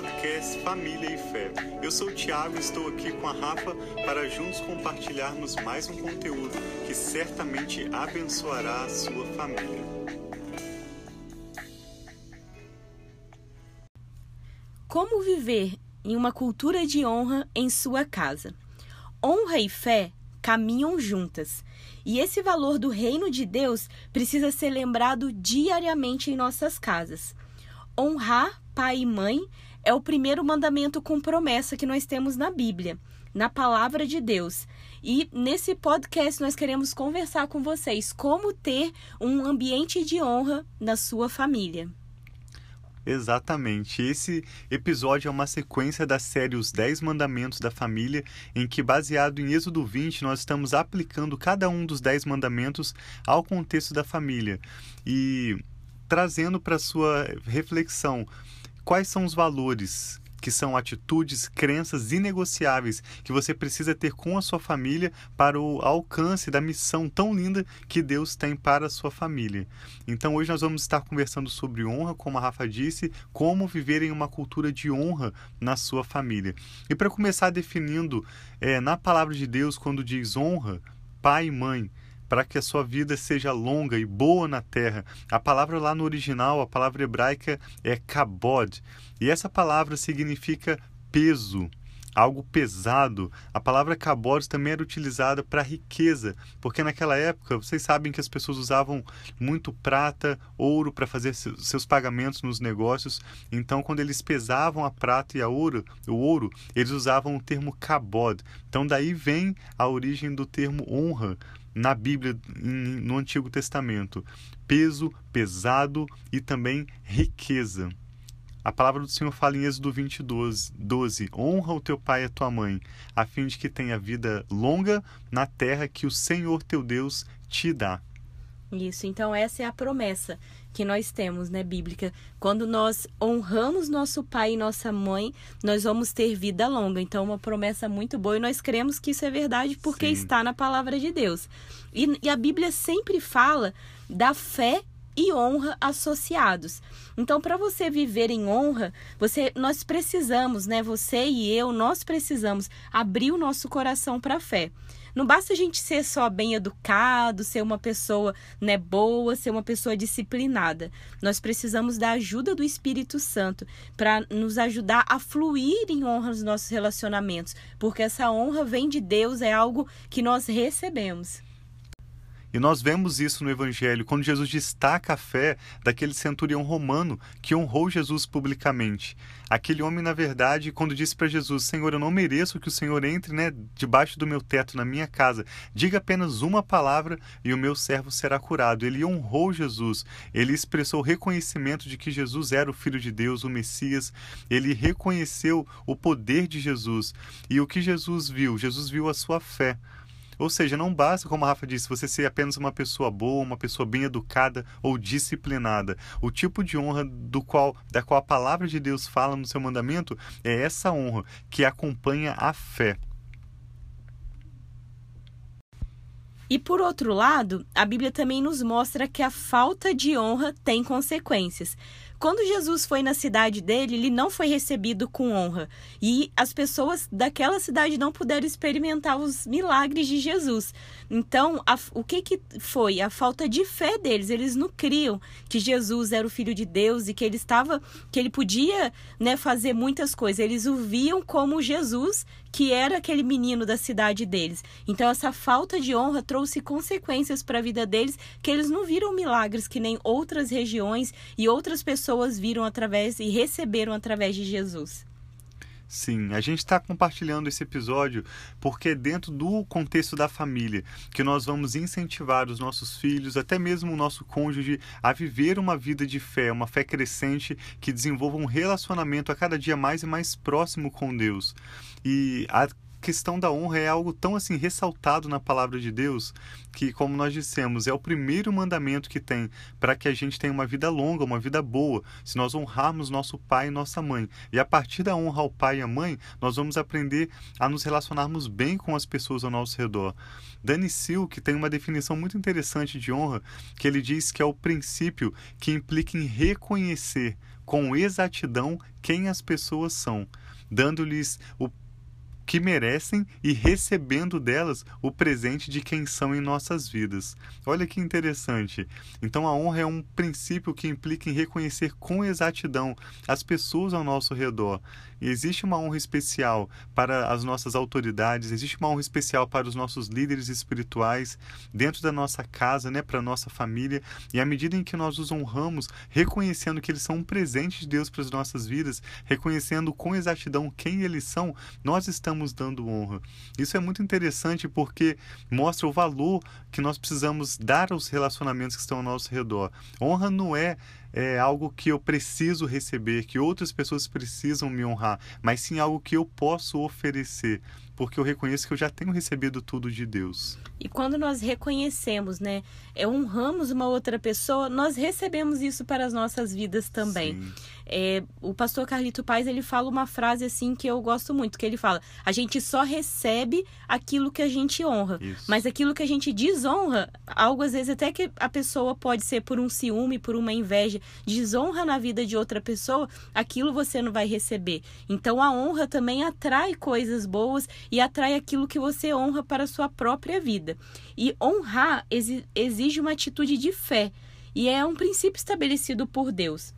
podcast Família e Fé. Eu sou o Thiago e estou aqui com a Rafa para juntos compartilharmos mais um conteúdo que certamente abençoará a sua família. Como viver em uma cultura de honra em sua casa? Honra e fé caminham juntas. E esse valor do reino de Deus precisa ser lembrado diariamente em nossas casas. Honrar pai e mãe é o primeiro mandamento com promessa que nós temos na Bíblia, na palavra de Deus. E nesse podcast nós queremos conversar com vocês como ter um ambiente de honra na sua família. Exatamente. Esse episódio é uma sequência da série Os 10 Mandamentos da Família, em que, baseado em Êxodo 20, nós estamos aplicando cada um dos 10 mandamentos ao contexto da família e trazendo para sua reflexão quais são os valores que são atitudes, crenças inegociáveis que você precisa ter com a sua família para o alcance da missão tão linda que Deus tem para a sua família. Então hoje nós vamos estar conversando sobre honra, como a Rafa disse, como viver em uma cultura de honra na sua família. E para começar definindo é, na palavra de Deus, quando diz honra, pai e mãe, para que a sua vida seja longa e boa na terra. A palavra lá no original, a palavra hebraica é kabod, e essa palavra significa peso, algo pesado. A palavra kabod também era utilizada para riqueza, porque naquela época vocês sabem que as pessoas usavam muito prata, ouro para fazer seus pagamentos nos negócios. Então, quando eles pesavam a prata e a ouro, o ouro, eles usavam o termo kabod. Então, daí vem a origem do termo honra, na Bíblia, no Antigo Testamento: peso, pesado e também riqueza. A palavra do Senhor fala em Êxodo 20, 12, 12: Honra o teu pai e a tua mãe, a fim de que tenha vida longa na terra que o Senhor teu Deus te dá. Isso, então essa é a promessa que nós temos, né, bíblica. Quando nós honramos nosso pai e nossa mãe, nós vamos ter vida longa. Então, uma promessa muito boa e nós cremos que isso é verdade porque Sim. está na palavra de Deus. E, e a Bíblia sempre fala da fé e honra associados. Então, para você viver em honra, você nós precisamos, né, você e eu, nós precisamos abrir o nosso coração para a fé. Não basta a gente ser só bem educado, ser uma pessoa né, boa, ser uma pessoa disciplinada. Nós precisamos da ajuda do Espírito Santo para nos ajudar a fluir em honra nos nossos relacionamentos, porque essa honra vem de Deus, é algo que nós recebemos. E nós vemos isso no Evangelho, quando Jesus destaca a fé daquele centurião romano que honrou Jesus publicamente. Aquele homem, na verdade, quando disse para Jesus: Senhor, eu não mereço que o Senhor entre né, debaixo do meu teto, na minha casa, diga apenas uma palavra e o meu servo será curado. Ele honrou Jesus, ele expressou reconhecimento de que Jesus era o Filho de Deus, o Messias, ele reconheceu o poder de Jesus. E o que Jesus viu? Jesus viu a sua fé. Ou seja, não basta, como a Rafa disse, você ser apenas uma pessoa boa, uma pessoa bem educada ou disciplinada. O tipo de honra do qual, da qual a palavra de Deus fala no seu mandamento é essa honra que acompanha a fé. E por outro lado, a Bíblia também nos mostra que a falta de honra tem consequências. Quando Jesus foi na cidade dele, ele não foi recebido com honra. E as pessoas daquela cidade não puderam experimentar os milagres de Jesus. Então, a, o que, que foi? A falta de fé deles. Eles não criam que Jesus era o Filho de Deus e que ele estava, que ele podia né, fazer muitas coisas. Eles o viam como Jesus, que era aquele menino da cidade deles. Então, essa falta de honra trouxe consequências para a vida deles, que eles não viram milagres que nem outras regiões e outras pessoas pessoas viram através e receberam através de Jesus. Sim, a gente está compartilhando esse episódio porque é dentro do contexto da família que nós vamos incentivar os nossos filhos, até mesmo o nosso cônjuge, a viver uma vida de fé, uma fé crescente que desenvolva um relacionamento a cada dia mais e mais próximo com Deus. E a questão da honra é algo tão assim ressaltado na palavra de Deus que, como nós dissemos, é o primeiro mandamento que tem para que a gente tenha uma vida longa, uma vida boa, se nós honrarmos nosso pai e nossa mãe. E a partir da honra ao pai e à mãe, nós vamos aprender a nos relacionarmos bem com as pessoas ao nosso redor. Danny Silk tem uma definição muito interessante de honra, que ele diz que é o princípio que implica em reconhecer com exatidão quem as pessoas são, dando-lhes o que merecem e recebendo delas o presente de quem são em nossas vidas. Olha que interessante. Então a honra é um princípio que implica em reconhecer com exatidão as pessoas ao nosso redor existe uma honra especial para as nossas autoridades, existe uma honra especial para os nossos líderes espirituais dentro da nossa casa, né, para a nossa família. E à medida em que nós os honramos, reconhecendo que eles são um presente de Deus para as nossas vidas, reconhecendo com exatidão quem eles são, nós estamos dando honra. Isso é muito interessante porque mostra o valor que nós precisamos dar aos relacionamentos que estão ao nosso redor. Honra não é é algo que eu preciso receber, que outras pessoas precisam me honrar, mas sim algo que eu posso oferecer, porque eu reconheço que eu já tenho recebido tudo de Deus. E quando nós reconhecemos, né, é, honramos uma outra pessoa, nós recebemos isso para as nossas vidas também. É, o pastor Carlito Paz, ele fala uma frase assim que eu gosto muito, que ele fala, a gente só recebe aquilo que a gente honra, isso. mas aquilo que a gente desonra, algo às vezes até que a pessoa pode ser por um ciúme, por uma inveja, desonra na vida de outra pessoa, aquilo você não vai receber. Então a honra também atrai coisas boas e atrai aquilo que você honra para a sua própria vida. E honrar exige uma atitude de fé, e é um princípio estabelecido por Deus.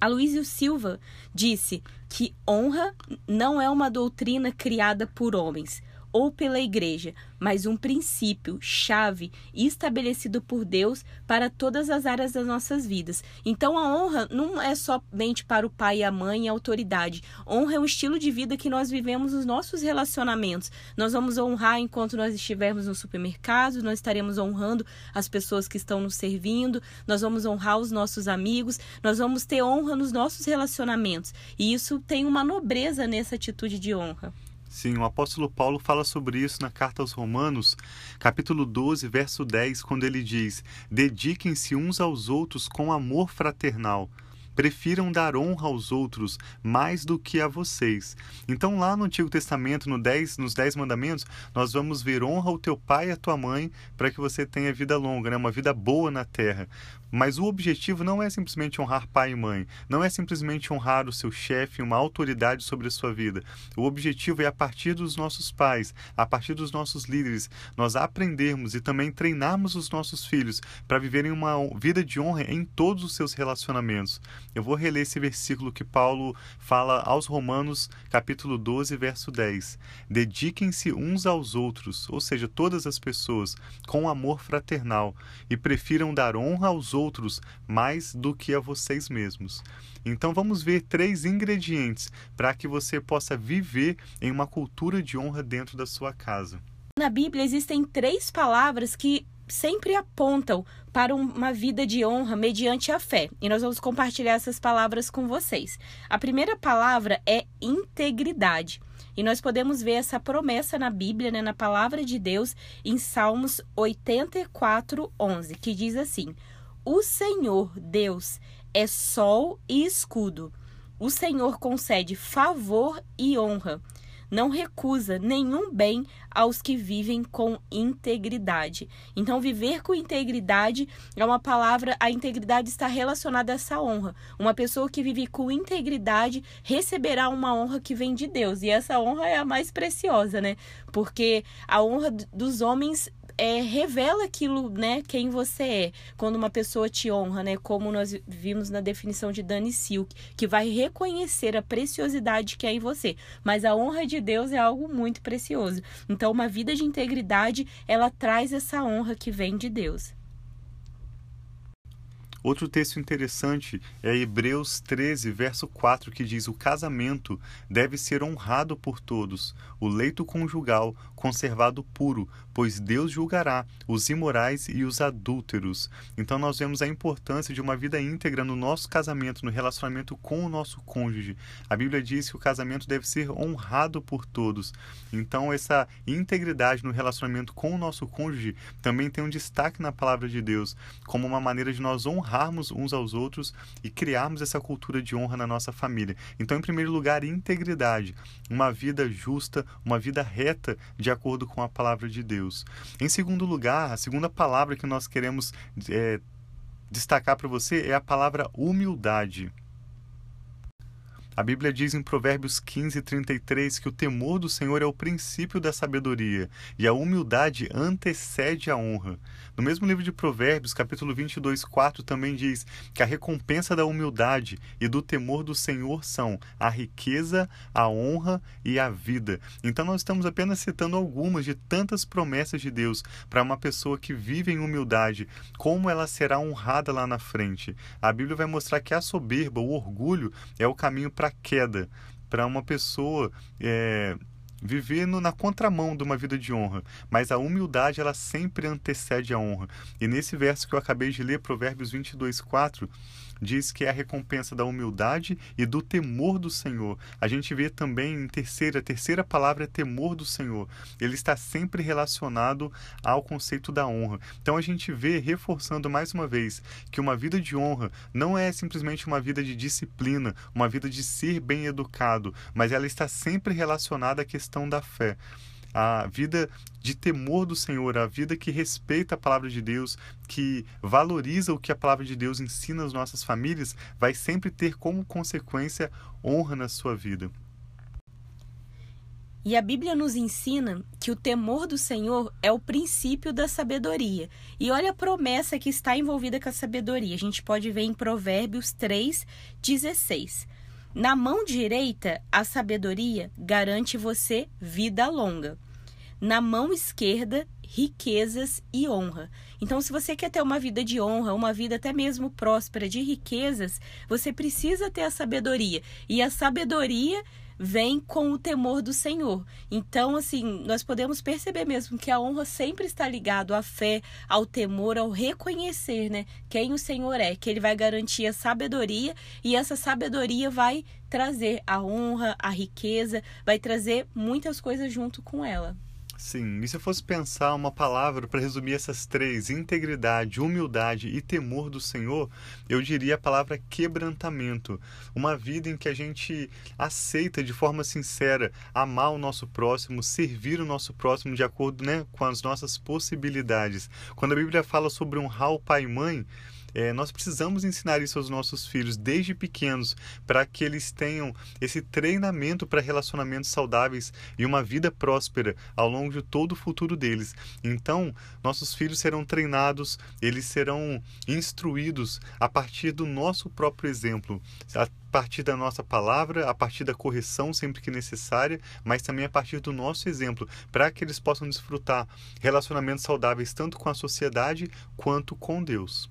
Aloysio Silva disse que honra não é uma doutrina criada por homens ou pela igreja, mas um princípio chave estabelecido por Deus para todas as áreas das nossas vidas. Então a honra não é somente para o pai e a mãe e a autoridade. Honra é um estilo de vida que nós vivemos nos nossos relacionamentos. Nós vamos honrar enquanto nós estivermos no supermercado, nós estaremos honrando as pessoas que estão nos servindo, nós vamos honrar os nossos amigos, nós vamos ter honra nos nossos relacionamentos. E isso tem uma nobreza nessa atitude de honra. Sim, o apóstolo Paulo fala sobre isso na carta aos Romanos, capítulo 12, verso 10, quando ele diz: Dediquem-se uns aos outros com amor fraternal. Prefiram dar honra aos outros mais do que a vocês. Então, lá no Antigo Testamento, no 10, nos Dez Mandamentos, nós vamos ver honra ao teu pai e à tua mãe para que você tenha vida longa, né? uma vida boa na terra. Mas o objetivo não é simplesmente honrar pai e mãe, não é simplesmente honrar o seu chefe, uma autoridade sobre a sua vida. O objetivo é, a partir dos nossos pais, a partir dos nossos líderes, nós aprendermos e também treinarmos os nossos filhos para viverem uma vida de honra em todos os seus relacionamentos. Eu vou reler esse versículo que Paulo fala aos Romanos, capítulo 12, verso 10. Dediquem-se uns aos outros, ou seja, todas as pessoas, com amor fraternal, e prefiram dar honra aos outros mais do que a vocês mesmos. Então vamos ver três ingredientes para que você possa viver em uma cultura de honra dentro da sua casa. Na Bíblia existem três palavras que sempre apontam para uma vida de honra mediante a fé. E nós vamos compartilhar essas palavras com vocês. A primeira palavra é integridade. E nós podemos ver essa promessa na Bíblia, né, na palavra de Deus, em Salmos 84, 11, que diz assim: o Senhor Deus é sol e escudo. O Senhor concede favor e honra. Não recusa nenhum bem aos que vivem com integridade. Então, viver com integridade é uma palavra, a integridade está relacionada a essa honra. Uma pessoa que vive com integridade receberá uma honra que vem de Deus. E essa honra é a mais preciosa, né? Porque a honra dos homens é, revela aquilo, né, quem você é, quando uma pessoa te honra, né, como nós vimos na definição de Dani Silk, que vai reconhecer a preciosidade que é em você. Mas a honra de Deus é algo muito precioso. Então, uma vida de integridade, ela traz essa honra que vem de Deus. Outro texto interessante é Hebreus 13, verso 4, que diz: O casamento deve ser honrado por todos, o leito conjugal conservado puro, pois Deus julgará os imorais e os adúlteros. Então nós vemos a importância de uma vida íntegra no nosso casamento, no relacionamento com o nosso cônjuge. A Bíblia diz que o casamento deve ser honrado por todos. Então essa integridade no relacionamento com o nosso cônjuge também tem um destaque na palavra de Deus, como uma maneira de nós honrarmos uns aos outros e criarmos essa cultura de honra na nossa família. Então, em primeiro lugar, integridade, uma vida justa, uma vida reta de acordo com a palavra de Deus. Em segundo lugar, a segunda palavra que nós queremos é, destacar para você é a palavra humildade. A Bíblia diz em Provérbios 15, 33 que o temor do Senhor é o princípio da sabedoria e a humildade antecede a honra. No mesmo livro de Provérbios, capítulo 22, 4, também diz que a recompensa da humildade e do temor do Senhor são a riqueza, a honra e a vida. Então, nós estamos apenas citando algumas de tantas promessas de Deus para uma pessoa que vive em humildade, como ela será honrada lá na frente. A Bíblia vai mostrar que a soberba, o orgulho, é o caminho para a queda, para uma pessoa. É, viver no, na contramão de uma vida de honra, mas a humildade ela sempre antecede a honra. E nesse verso que eu acabei de ler, Provérbios 22, 4, diz que é a recompensa da humildade e do temor do Senhor. A gente vê também em terceira, a terceira palavra é temor do Senhor. Ele está sempre relacionado ao conceito da honra. Então a gente vê reforçando mais uma vez que uma vida de honra não é simplesmente uma vida de disciplina, uma vida de ser bem educado, mas ela está sempre relacionada à questão da fé a vida de temor do Senhor, a vida que respeita a palavra de Deus, que valoriza o que a palavra de Deus ensina às nossas famílias, vai sempre ter como consequência honra na sua vida. E a Bíblia nos ensina que o temor do Senhor é o princípio da sabedoria. E olha a promessa que está envolvida com a sabedoria. A gente pode ver em Provérbios 3, 16. Na mão direita, a sabedoria garante você vida longa. Na mão esquerda, riquezas e honra. Então, se você quer ter uma vida de honra, uma vida até mesmo próspera de riquezas, você precisa ter a sabedoria. E a sabedoria vem com o temor do Senhor. Então, assim, nós podemos perceber mesmo que a honra sempre está ligado à fé, ao temor, ao reconhecer, né, quem o Senhor é, que ele vai garantir a sabedoria e essa sabedoria vai trazer a honra, a riqueza, vai trazer muitas coisas junto com ela. Sim, e se eu fosse pensar uma palavra para resumir essas três, integridade, humildade e temor do Senhor, eu diria a palavra quebrantamento. Uma vida em que a gente aceita de forma sincera amar o nosso próximo, servir o nosso próximo de acordo né, com as nossas possibilidades. Quando a Bíblia fala sobre honrar o pai e mãe, é, nós precisamos ensinar isso aos nossos filhos desde pequenos, para que eles tenham esse treinamento para relacionamentos saudáveis e uma vida próspera ao longo de todo o futuro deles. Então, nossos filhos serão treinados, eles serão instruídos a partir do nosso próprio exemplo, a partir da nossa palavra, a partir da correção sempre que necessária, mas também a partir do nosso exemplo, para que eles possam desfrutar relacionamentos saudáveis tanto com a sociedade quanto com Deus.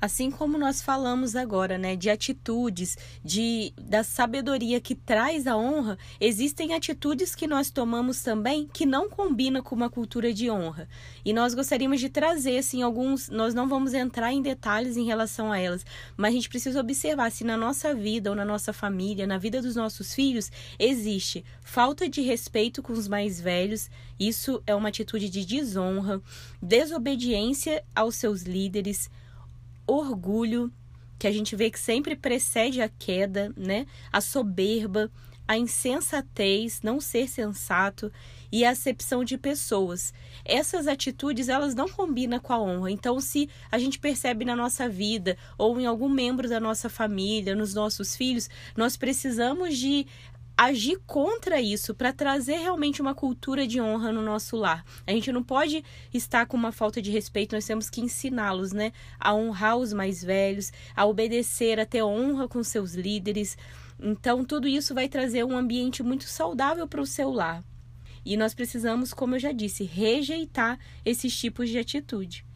Assim como nós falamos agora, né, de atitudes, de da sabedoria que traz a honra, existem atitudes que nós tomamos também que não combinam com uma cultura de honra. E nós gostaríamos de trazer assim alguns, nós não vamos entrar em detalhes em relação a elas, mas a gente precisa observar se na nossa vida ou na nossa família, na vida dos nossos filhos, existe falta de respeito com os mais velhos, isso é uma atitude de desonra, desobediência aos seus líderes, orgulho, que a gente vê que sempre precede a queda, né? A soberba, a insensatez, não ser sensato e a acepção de pessoas. Essas atitudes, elas não combinam com a honra. Então, se a gente percebe na nossa vida ou em algum membro da nossa família, nos nossos filhos, nós precisamos de agir contra isso para trazer realmente uma cultura de honra no nosso lar. A gente não pode estar com uma falta de respeito, nós temos que ensiná-los, né, a honrar os mais velhos, a obedecer, a ter honra com seus líderes. Então, tudo isso vai trazer um ambiente muito saudável para o seu lar. E nós precisamos, como eu já disse, rejeitar esses tipos de atitude.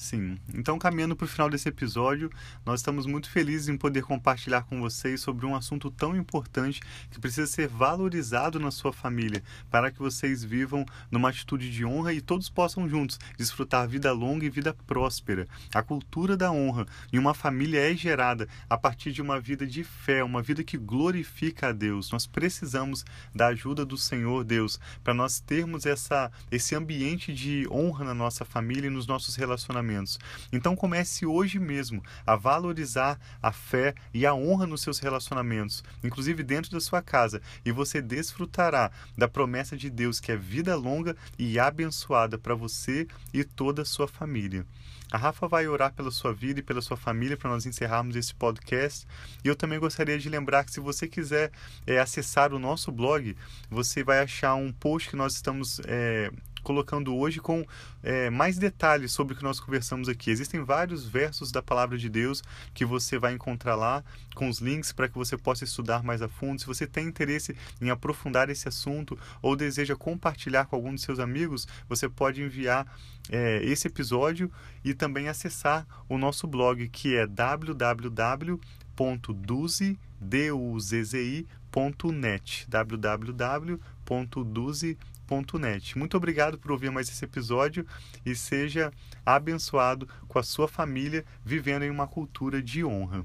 Sim. Então, caminhando para o final desse episódio, nós estamos muito felizes em poder compartilhar com vocês sobre um assunto tão importante que precisa ser valorizado na sua família, para que vocês vivam numa atitude de honra e todos possam juntos desfrutar vida longa e vida próspera. A cultura da honra em uma família é gerada a partir de uma vida de fé, uma vida que glorifica a Deus. Nós precisamos da ajuda do Senhor Deus para nós termos essa, esse ambiente de honra na nossa família e nos nossos relacionamentos relacionamentos. Então comece hoje mesmo a valorizar a fé e a honra nos seus relacionamentos, inclusive dentro da sua casa, e você desfrutará da promessa de Deus que é vida longa e abençoada para você e toda a sua família. A Rafa vai orar pela sua vida e pela sua família para nós encerrarmos esse podcast. E eu também gostaria de lembrar que se você quiser é, acessar o nosso blog, você vai achar um post que nós estamos é, colocando hoje com é, mais detalhes sobre o que nós conversamos aqui. Existem vários versos da palavra de Deus que você vai encontrar lá, com os links para que você possa estudar mais a fundo. Se você tem interesse em aprofundar esse assunto ou deseja compartilhar com algum de seus amigos, você pode enviar é, esse episódio e também acessar o nosso blog que é www.duzi.net www.duzi.net muito obrigado por ouvir mais esse episódio e seja abençoado com a sua família vivendo em uma cultura de honra.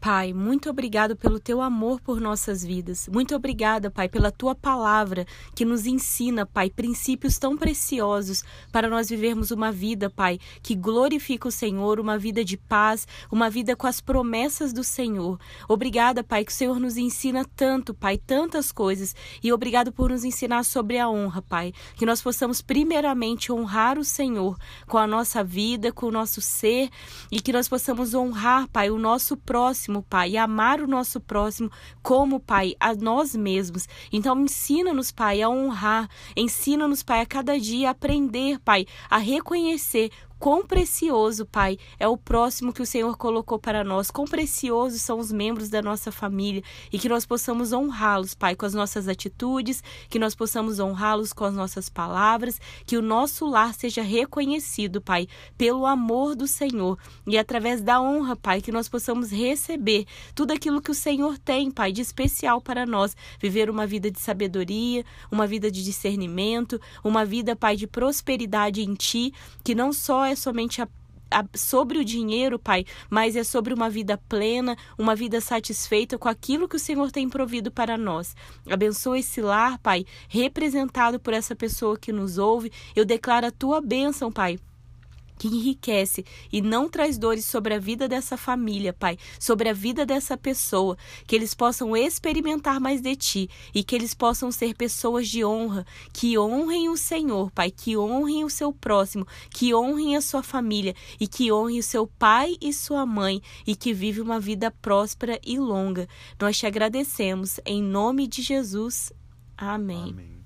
Pai, muito obrigado pelo teu amor por nossas vidas. Muito obrigada, Pai, pela tua palavra que nos ensina, Pai, princípios tão preciosos para nós vivermos uma vida, Pai, que glorifica o Senhor, uma vida de paz, uma vida com as promessas do Senhor. Obrigada, Pai, que o Senhor nos ensina tanto, Pai, tantas coisas. E obrigado por nos ensinar sobre a honra, Pai. Que nós possamos primeiramente honrar o Senhor com a nossa vida, com o nosso ser e que nós possamos honrar, Pai, o nosso próximo próximo, Pai, amar o nosso próximo como, Pai, a nós mesmos. Então, ensina-nos, Pai, a honrar, ensina-nos, Pai, a cada dia aprender, Pai, a reconhecer Quão precioso, Pai, é o próximo que o Senhor colocou para nós. Quão preciosos são os membros da nossa família. E que nós possamos honrá-los, Pai, com as nossas atitudes, que nós possamos honrá-los com as nossas palavras, que o nosso lar seja reconhecido, Pai, pelo amor do Senhor. E através da honra, Pai, que nós possamos receber tudo aquilo que o Senhor tem, Pai, de especial para nós, viver uma vida de sabedoria, uma vida de discernimento, uma vida, Pai, de prosperidade em Ti, que não só é somente a sobre o dinheiro, Pai, mas é sobre uma vida plena, uma vida satisfeita com aquilo que o Senhor tem provido para nós. Abençoa esse lar, Pai, representado por essa pessoa que nos ouve. Eu declaro a tua bênção, Pai que enriquece e não traz dores sobre a vida dessa família, Pai, sobre a vida dessa pessoa, que eles possam experimentar mais de Ti e que eles possam ser pessoas de honra, que honrem o Senhor, Pai, que honrem o seu próximo, que honrem a sua família e que honrem o seu pai e sua mãe e que vive uma vida próspera e longa. Nós te agradecemos em nome de Jesus. Amém. Amém.